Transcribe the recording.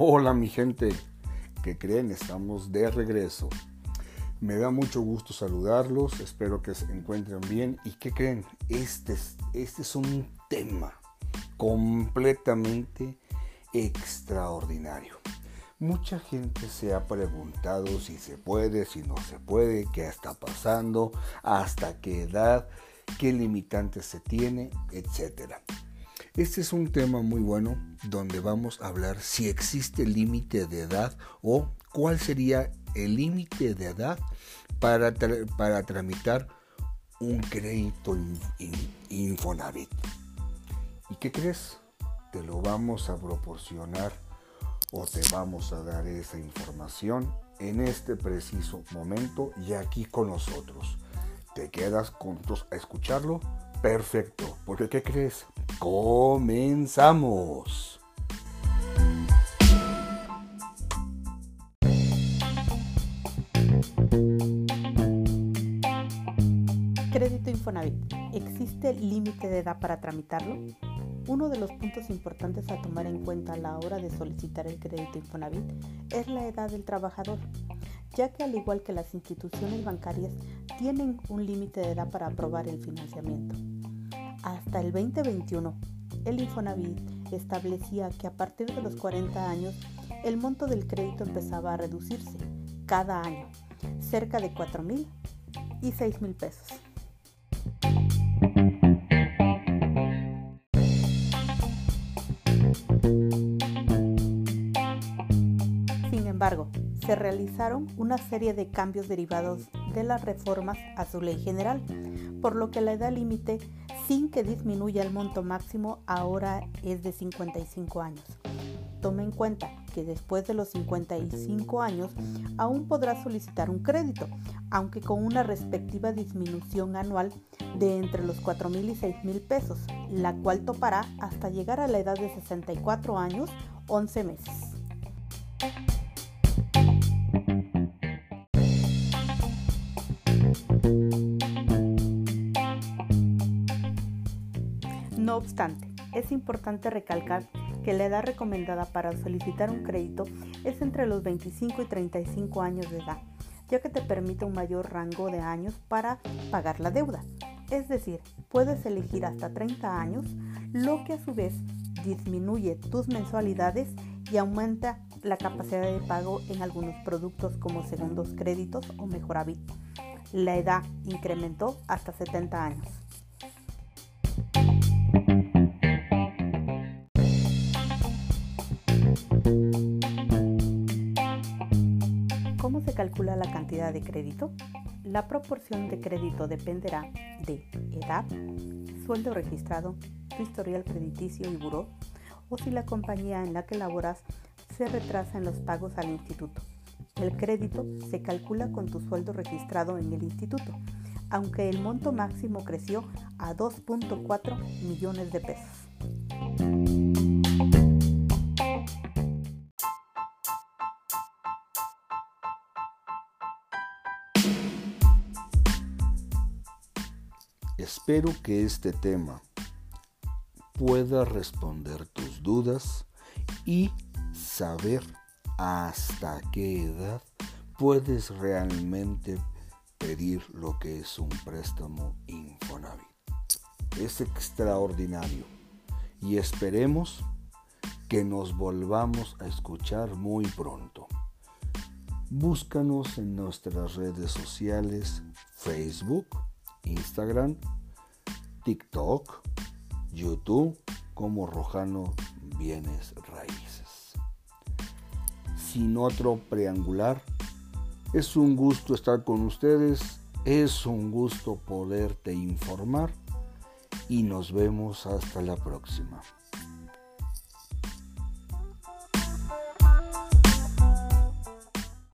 Hola mi gente, que creen? Estamos de regreso. Me da mucho gusto saludarlos, espero que se encuentren bien. ¿Y qué creen? Este es, este es un tema completamente extraordinario. Mucha gente se ha preguntado si se puede, si no se puede, qué está pasando, hasta qué edad, qué limitantes se tiene, etcétera. Este es un tema muy bueno donde vamos a hablar si existe límite de edad o cuál sería el límite de edad para, para tramitar un crédito Infonavit. ¿Y qué crees? Te lo vamos a proporcionar o te vamos a dar esa información en este preciso momento y aquí con nosotros. ¿Te quedas juntos a escucharlo? Perfecto, porque ¿qué crees? Comenzamos. Crédito Infonavit. ¿Existe límite de edad para tramitarlo? Uno de los puntos importantes a tomar en cuenta a la hora de solicitar el crédito Infonavit es la edad del trabajador, ya que al igual que las instituciones bancarias tienen un límite de edad para aprobar el financiamiento. Hasta el 2021, el Infonavit establecía que a partir de los 40 años el monto del crédito empezaba a reducirse cada año, cerca de 4 mil y 6 mil pesos. Sin embargo, se realizaron una serie de cambios derivados de las reformas a su ley general, por lo que la edad límite sin que disminuya el monto máximo, ahora es de 55 años. Tome en cuenta que después de los 55 años aún podrá solicitar un crédito, aunque con una respectiva disminución anual de entre los 4 mil y 6 mil pesos, la cual topará hasta llegar a la edad de 64 años, 11 meses. No obstante, es importante recalcar que la edad recomendada para solicitar un crédito es entre los 25 y 35 años de edad, ya que te permite un mayor rango de años para pagar la deuda. Es decir, puedes elegir hasta 30 años, lo que a su vez disminuye tus mensualidades y aumenta la capacidad de pago en algunos productos como segundos créditos o Mejoravit. La edad incrementó hasta 70 años. Calcula la cantidad de crédito? La proporción de crédito dependerá de edad, sueldo registrado, tu historial crediticio y buró, o si la compañía en la que laboras se retrasa en los pagos al instituto. El crédito se calcula con tu sueldo registrado en el instituto, aunque el monto máximo creció a 2.4 millones de pesos. Espero que este tema pueda responder tus dudas y saber hasta qué edad puedes realmente pedir lo que es un préstamo Infonavit. Es extraordinario y esperemos que nos volvamos a escuchar muy pronto. Búscanos en nuestras redes sociales, Facebook, Instagram, TikTok, YouTube como Rojano Bienes Raíces. Sin otro preangular, es un gusto estar con ustedes, es un gusto poderte informar y nos vemos hasta la próxima.